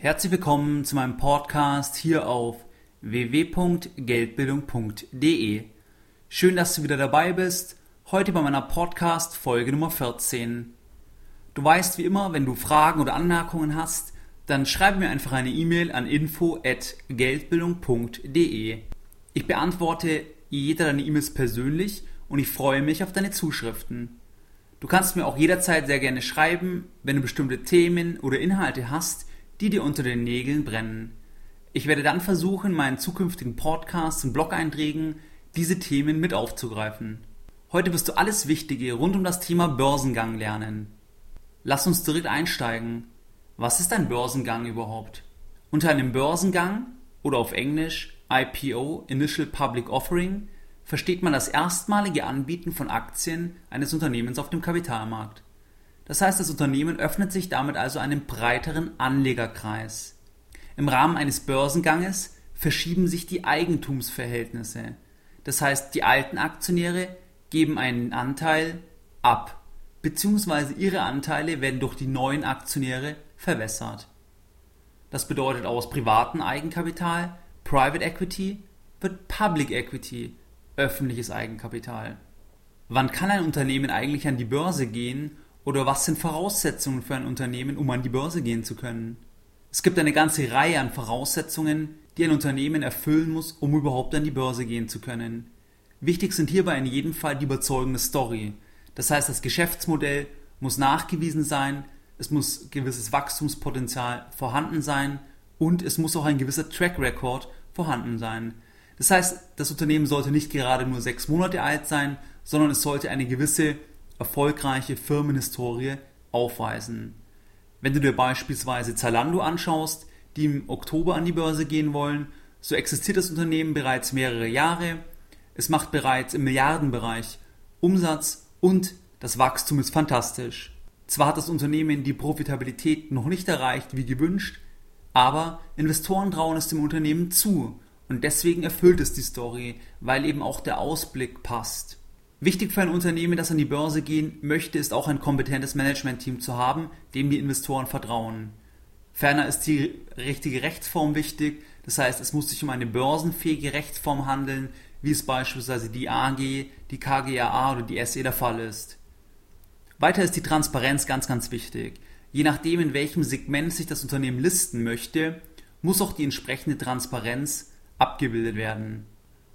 Herzlich willkommen zu meinem Podcast hier auf www.geldbildung.de. Schön, dass du wieder dabei bist. Heute bei meiner Podcast Folge Nummer 14. Du weißt wie immer, wenn du Fragen oder Anmerkungen hast, dann schreibe mir einfach eine E-Mail an info@geldbildung.de. Ich beantworte jeder deine E-Mails persönlich und ich freue mich auf deine Zuschriften. Du kannst mir auch jederzeit sehr gerne schreiben, wenn du bestimmte Themen oder Inhalte hast, die dir unter den Nägeln brennen. Ich werde dann versuchen, meinen zukünftigen Podcasts und Blog-Einträgen diese Themen mit aufzugreifen. Heute wirst du alles Wichtige rund um das Thema Börsengang lernen. Lass uns direkt einsteigen. Was ist ein Börsengang überhaupt? Unter einem Börsengang oder auf Englisch IPO Initial Public Offering versteht man das erstmalige Anbieten von Aktien eines Unternehmens auf dem Kapitalmarkt. Das heißt, das Unternehmen öffnet sich damit also einem breiteren Anlegerkreis. Im Rahmen eines Börsenganges verschieben sich die Eigentumsverhältnisse. Das heißt, die alten Aktionäre geben einen Anteil ab, beziehungsweise ihre Anteile werden durch die neuen Aktionäre verwässert. Das bedeutet aus privatem Eigenkapital, Private Equity, wird Public Equity, öffentliches Eigenkapital. Wann kann ein Unternehmen eigentlich an die Börse gehen oder was sind Voraussetzungen für ein Unternehmen, um an die Börse gehen zu können? Es gibt eine ganze Reihe an Voraussetzungen, die ein Unternehmen erfüllen muss, um überhaupt an die Börse gehen zu können. Wichtig sind hierbei in jedem Fall die überzeugende Story. Das heißt, das Geschäftsmodell muss nachgewiesen sein, es muss gewisses Wachstumspotenzial vorhanden sein und es muss auch ein gewisser Track Record vorhanden sein. Das heißt, das Unternehmen sollte nicht gerade nur sechs Monate alt sein, sondern es sollte eine gewisse erfolgreiche Firmenhistorie aufweisen. Wenn du dir beispielsweise Zalando anschaust, die im Oktober an die Börse gehen wollen, so existiert das Unternehmen bereits mehrere Jahre, es macht bereits im Milliardenbereich Umsatz und das Wachstum ist fantastisch. Zwar hat das Unternehmen die Profitabilität noch nicht erreicht wie gewünscht, aber Investoren trauen es dem Unternehmen zu und deswegen erfüllt es die Story, weil eben auch der Ausblick passt. Wichtig für ein Unternehmen, das an die Börse gehen möchte, ist auch ein kompetentes Managementteam zu haben, dem die Investoren vertrauen. Ferner ist die richtige Rechtsform wichtig, das heißt, es muss sich um eine börsenfähige Rechtsform handeln, wie es beispielsweise die AG, die KGAA oder die SE der Fall ist. Weiter ist die Transparenz ganz, ganz wichtig. Je nachdem, in welchem Segment sich das Unternehmen listen möchte, muss auch die entsprechende Transparenz abgebildet werden.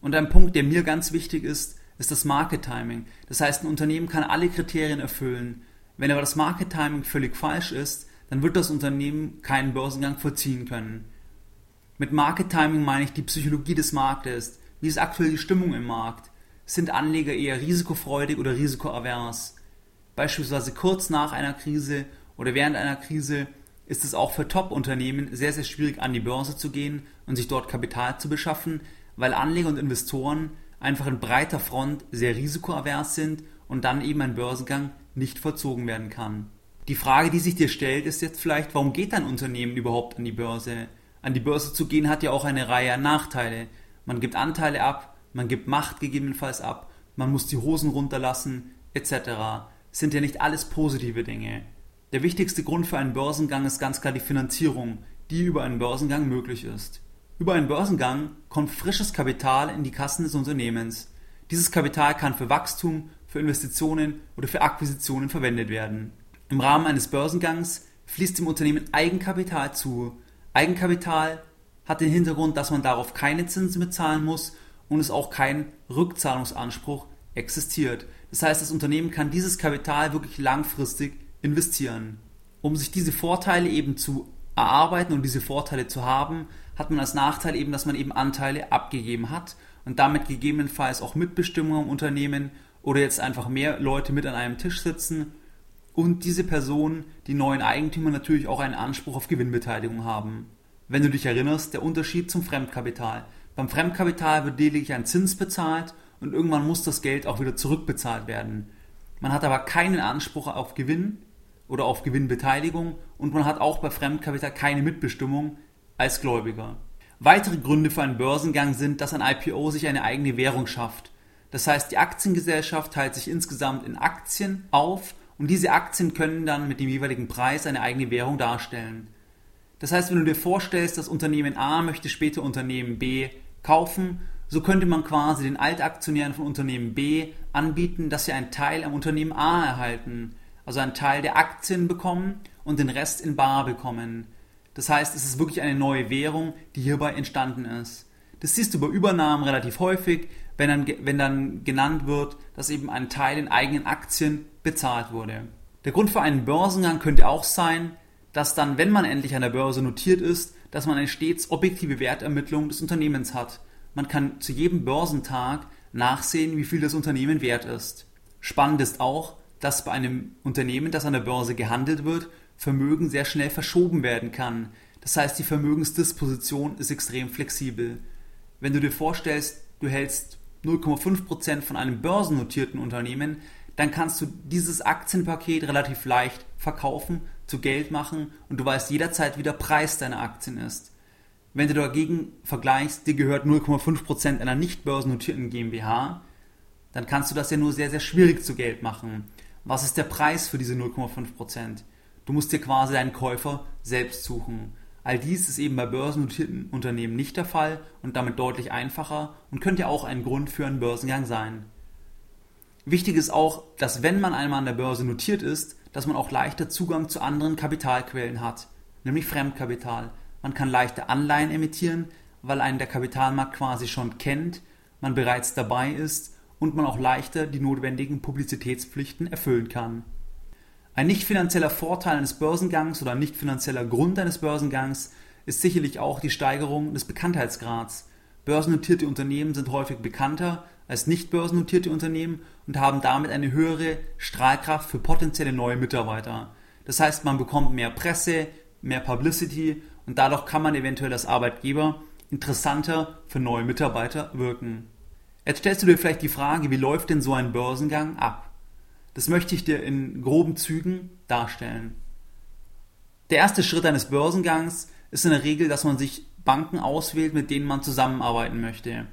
Und ein Punkt, der mir ganz wichtig ist, ist das Market Timing. Das heißt, ein Unternehmen kann alle Kriterien erfüllen. Wenn aber das Market Timing völlig falsch ist, dann wird das Unternehmen keinen Börsengang vollziehen können. Mit Market Timing meine ich die Psychologie des Marktes. Wie ist aktuell die Stimmung im Markt? Sind Anleger eher risikofreudig oder risikoavers? Beispielsweise kurz nach einer Krise oder während einer Krise ist es auch für Top-Unternehmen sehr, sehr schwierig an die Börse zu gehen und sich dort Kapital zu beschaffen, weil Anleger und Investoren einfach in breiter Front sehr risikoavers sind und dann eben ein Börsengang nicht vollzogen werden kann. Die Frage, die sich dir stellt, ist jetzt vielleicht, warum geht ein Unternehmen überhaupt an die Börse? An die Börse zu gehen hat ja auch eine Reihe an Nachteile. Man gibt Anteile ab, man gibt Macht gegebenenfalls ab, man muss die Hosen runterlassen, etc. Das sind ja nicht alles positive Dinge. Der wichtigste Grund für einen Börsengang ist ganz klar die Finanzierung, die über einen Börsengang möglich ist. Über einen Börsengang kommt frisches Kapital in die Kassen des Unternehmens. Dieses Kapital kann für Wachstum, für Investitionen oder für Akquisitionen verwendet werden. Im Rahmen eines Börsengangs fließt dem Unternehmen Eigenkapital zu. Eigenkapital hat den Hintergrund, dass man darauf keine Zinsen bezahlen muss und es auch kein Rückzahlungsanspruch existiert. Das heißt, das Unternehmen kann dieses Kapital wirklich langfristig investieren. Um sich diese Vorteile eben zu erarbeiten und diese Vorteile zu haben, hat man als Nachteil eben, dass man eben Anteile abgegeben hat und damit gegebenenfalls auch Mitbestimmung im Unternehmen oder jetzt einfach mehr Leute mit an einem Tisch sitzen und diese Personen, die neuen Eigentümer natürlich auch einen Anspruch auf Gewinnbeteiligung haben. Wenn du dich erinnerst, der Unterschied zum Fremdkapital. Beim Fremdkapital wird lediglich ein Zins bezahlt und irgendwann muss das Geld auch wieder zurückbezahlt werden. Man hat aber keinen Anspruch auf Gewinn oder auf Gewinnbeteiligung und man hat auch bei Fremdkapital keine Mitbestimmung als Gläubiger. Weitere Gründe für einen Börsengang sind, dass ein IPO sich eine eigene Währung schafft. Das heißt, die Aktiengesellschaft teilt sich insgesamt in Aktien auf und diese Aktien können dann mit dem jeweiligen Preis eine eigene Währung darstellen. Das heißt, wenn du dir vorstellst, das Unternehmen A möchte später Unternehmen B kaufen, so könnte man quasi den Altaktionären von Unternehmen B anbieten, dass sie einen Teil am Unternehmen A erhalten, also einen Teil der Aktien bekommen und den Rest in Bar bekommen. Das heißt, es ist wirklich eine neue Währung, die hierbei entstanden ist. Das siehst du bei Übernahmen relativ häufig, wenn dann, wenn dann genannt wird, dass eben ein Teil in eigenen Aktien bezahlt wurde. Der Grund für einen Börsengang könnte auch sein, dass dann, wenn man endlich an der Börse notiert ist, dass man eine stets objektive Wertermittlung des Unternehmens hat. Man kann zu jedem Börsentag nachsehen, wie viel das Unternehmen wert ist. Spannend ist auch, dass bei einem Unternehmen, das an der Börse gehandelt wird, Vermögen sehr schnell verschoben werden kann. Das heißt, die Vermögensdisposition ist extrem flexibel. Wenn du dir vorstellst, du hältst 0,5% von einem börsennotierten Unternehmen, dann kannst du dieses Aktienpaket relativ leicht verkaufen, zu Geld machen und du weißt jederzeit, wie der Preis deiner Aktien ist. Wenn du dagegen vergleichst, dir gehört 0,5% einer nicht börsennotierten GmbH, dann kannst du das ja nur sehr, sehr schwierig zu Geld machen. Was ist der Preis für diese 0,5%? Du musst dir quasi deinen Käufer selbst suchen. All dies ist eben bei börsennotierten Unternehmen nicht der Fall und damit deutlich einfacher und könnte auch ein Grund für einen Börsengang sein. Wichtig ist auch, dass wenn man einmal an der Börse notiert ist, dass man auch leichter Zugang zu anderen Kapitalquellen hat, nämlich Fremdkapital. Man kann leichter Anleihen emittieren, weil einen der Kapitalmarkt quasi schon kennt, man bereits dabei ist und man auch leichter die notwendigen Publizitätspflichten erfüllen kann. Ein nicht finanzieller Vorteil eines Börsengangs oder ein nicht finanzieller Grund eines Börsengangs ist sicherlich auch die Steigerung des Bekanntheitsgrads. Börsennotierte Unternehmen sind häufig bekannter als nicht börsennotierte Unternehmen und haben damit eine höhere Strahlkraft für potenzielle neue Mitarbeiter. Das heißt, man bekommt mehr Presse, mehr Publicity und dadurch kann man eventuell als Arbeitgeber interessanter für neue Mitarbeiter wirken. Jetzt stellst du dir vielleicht die Frage, wie läuft denn so ein Börsengang ab? Das möchte ich dir in groben Zügen darstellen. Der erste Schritt eines Börsengangs ist in der Regel, dass man sich Banken auswählt, mit denen man zusammenarbeiten möchte.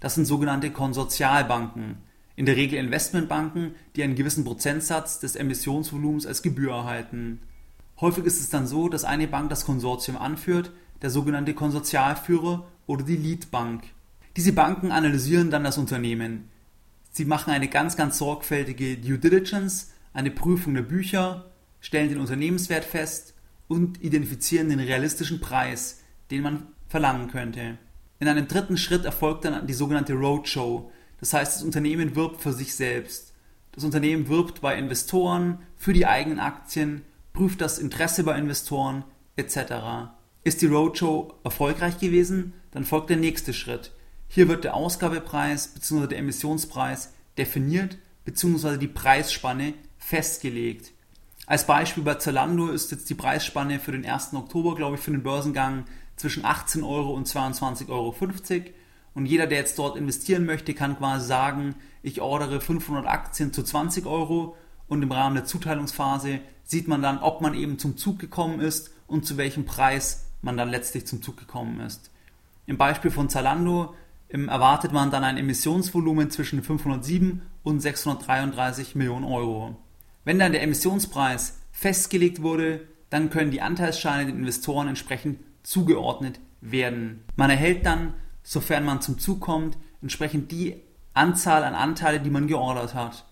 Das sind sogenannte Konsortialbanken, in der Regel Investmentbanken, die einen gewissen Prozentsatz des Emissionsvolumens als Gebühr erhalten. Häufig ist es dann so, dass eine Bank das Konsortium anführt, der sogenannte Konsortialführer oder die Leadbank. Diese Banken analysieren dann das Unternehmen, Sie machen eine ganz, ganz sorgfältige Due Diligence, eine Prüfung der Bücher, stellen den Unternehmenswert fest und identifizieren den realistischen Preis, den man verlangen könnte. In einem dritten Schritt erfolgt dann die sogenannte Roadshow. Das heißt, das Unternehmen wirbt für sich selbst. Das Unternehmen wirbt bei Investoren für die eigenen Aktien, prüft das Interesse bei Investoren etc. Ist die Roadshow erfolgreich gewesen, dann folgt der nächste Schritt. Hier wird der Ausgabepreis bzw. der Emissionspreis definiert bzw. die Preisspanne festgelegt. Als Beispiel bei Zalando ist jetzt die Preisspanne für den 1. Oktober, glaube ich, für den Börsengang zwischen 18 Euro und 22,50 Euro. Und jeder, der jetzt dort investieren möchte, kann quasi sagen, ich ordere 500 Aktien zu 20 Euro und im Rahmen der Zuteilungsphase sieht man dann, ob man eben zum Zug gekommen ist und zu welchem Preis man dann letztlich zum Zug gekommen ist. Im Beispiel von Zalando erwartet man dann ein Emissionsvolumen zwischen 507 und 633 Millionen Euro. Wenn dann der Emissionspreis festgelegt wurde, dann können die Anteilsscheine den Investoren entsprechend zugeordnet werden. Man erhält dann, sofern man zum Zug kommt, entsprechend die Anzahl an Anteile, die man geordert hat.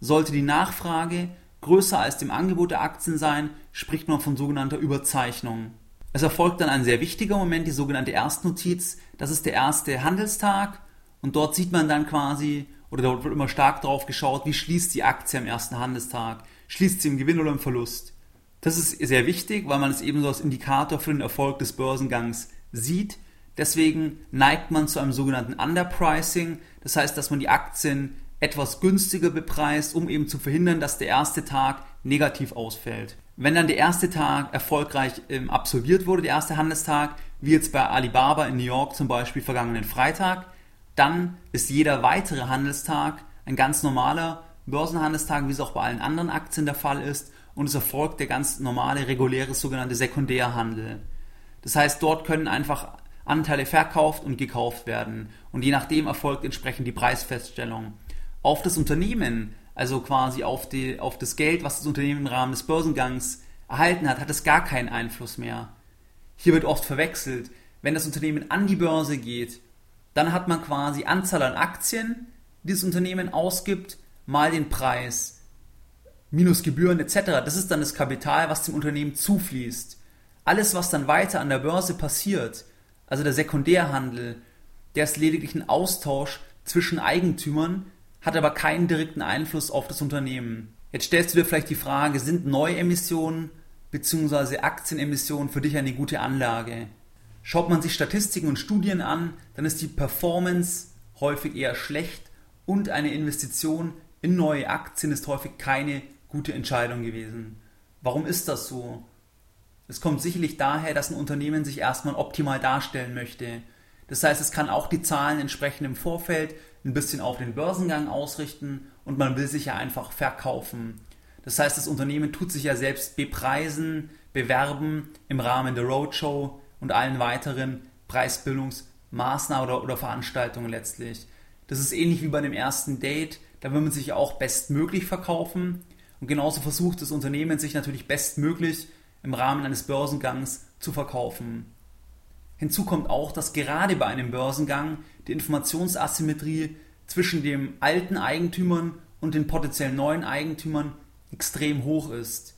Sollte die Nachfrage größer als dem Angebot der Aktien sein, spricht man von sogenannter Überzeichnung. Es erfolgt dann ein sehr wichtiger Moment, die sogenannte Erstnotiz. Das ist der erste Handelstag und dort sieht man dann quasi, oder dort wird immer stark drauf geschaut, wie schließt die Aktie am ersten Handelstag. Schließt sie im Gewinn oder im Verlust? Das ist sehr wichtig, weil man es ebenso als Indikator für den Erfolg des Börsengangs sieht. Deswegen neigt man zu einem sogenannten Underpricing. Das heißt, dass man die Aktien etwas günstiger bepreist, um eben zu verhindern, dass der erste Tag negativ ausfällt. Wenn dann der erste Tag erfolgreich ähm, absolviert wurde, der erste Handelstag, wie jetzt bei Alibaba in New York zum Beispiel vergangenen Freitag, dann ist jeder weitere Handelstag ein ganz normaler Börsenhandelstag, wie es auch bei allen anderen Aktien der Fall ist. Und es erfolgt der ganz normale, reguläre sogenannte Sekundärhandel. Das heißt, dort können einfach Anteile verkauft und gekauft werden. Und je nachdem erfolgt entsprechend die Preisfeststellung. Auf das Unternehmen, also quasi auf, die, auf das Geld, was das Unternehmen im Rahmen des Börsengangs erhalten hat, hat es gar keinen Einfluss mehr. Hier wird oft verwechselt, wenn das Unternehmen an die Börse geht, dann hat man quasi Anzahl an Aktien, die das Unternehmen ausgibt, mal den Preis, minus Gebühren etc. Das ist dann das Kapital, was dem Unternehmen zufließt. Alles, was dann weiter an der Börse passiert, also der Sekundärhandel, der ist lediglich ein Austausch zwischen Eigentümern, hat aber keinen direkten Einfluss auf das Unternehmen. Jetzt stellst du dir vielleicht die Frage, sind Neuemissionen bzw. Aktienemissionen für dich eine gute Anlage? Schaut man sich Statistiken und Studien an, dann ist die Performance häufig eher schlecht und eine Investition in neue Aktien ist häufig keine gute Entscheidung gewesen. Warum ist das so? Es kommt sicherlich daher, dass ein Unternehmen sich erstmal optimal darstellen möchte. Das heißt, es kann auch die Zahlen entsprechend im Vorfeld ein bisschen auf den Börsengang ausrichten und man will sich ja einfach verkaufen. Das heißt, das Unternehmen tut sich ja selbst bepreisen, bewerben im Rahmen der Roadshow und allen weiteren Preisbildungsmaßnahmen oder, oder Veranstaltungen letztlich. Das ist ähnlich wie bei dem ersten Date, da will man sich auch bestmöglich verkaufen und genauso versucht das Unternehmen sich natürlich bestmöglich im Rahmen eines Börsengangs zu verkaufen. Hinzu kommt auch, dass gerade bei einem Börsengang die Informationsasymmetrie zwischen den alten Eigentümern und den potenziell neuen Eigentümern extrem hoch ist.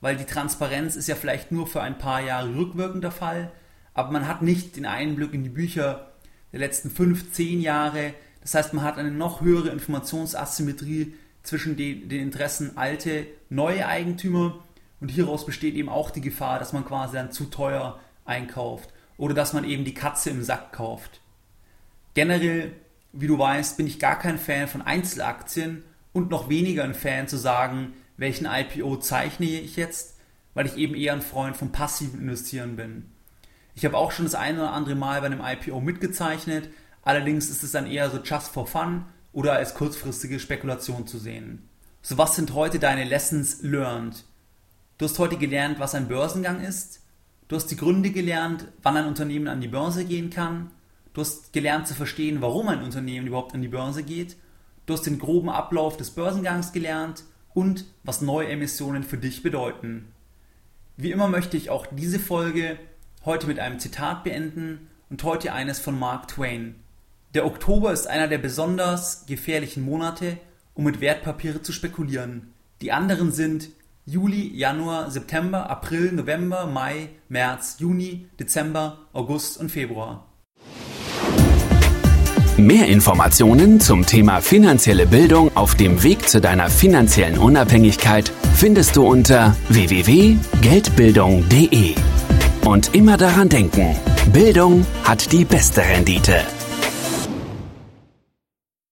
Weil die Transparenz ist ja vielleicht nur für ein paar Jahre rückwirkend der Fall, aber man hat nicht den Einblick in die Bücher der letzten fünf, zehn Jahre. Das heißt, man hat eine noch höhere Informationsasymmetrie zwischen den, den Interessen alte, neue Eigentümer und hieraus besteht eben auch die Gefahr, dass man quasi dann zu teuer einkauft oder dass man eben die Katze im Sack kauft. Generell, wie du weißt, bin ich gar kein Fan von Einzelaktien und noch weniger ein Fan zu sagen, welchen IPO zeichne ich jetzt, weil ich eben eher ein Freund vom passiven Investieren bin. Ich habe auch schon das eine oder andere Mal bei einem IPO mitgezeichnet, allerdings ist es dann eher so just for fun oder als kurzfristige Spekulation zu sehen. So was sind heute deine Lessons learned? Du hast heute gelernt, was ein Börsengang ist. Du hast die Gründe gelernt, wann ein Unternehmen an die Börse gehen kann. Du hast gelernt zu verstehen, warum ein Unternehmen überhaupt an die Börse geht. Du hast den groben Ablauf des Börsengangs gelernt und was neue Emissionen für dich bedeuten. Wie immer möchte ich auch diese Folge heute mit einem Zitat beenden und heute eines von Mark Twain. Der Oktober ist einer der besonders gefährlichen Monate, um mit Wertpapiere zu spekulieren. Die anderen sind Juli, Januar, September, April, November, Mai, März, Juni, Dezember, August und Februar. Mehr Informationen zum Thema finanzielle Bildung auf dem Weg zu deiner finanziellen Unabhängigkeit findest du unter www.geldbildung.de. Und immer daran denken, Bildung hat die beste Rendite.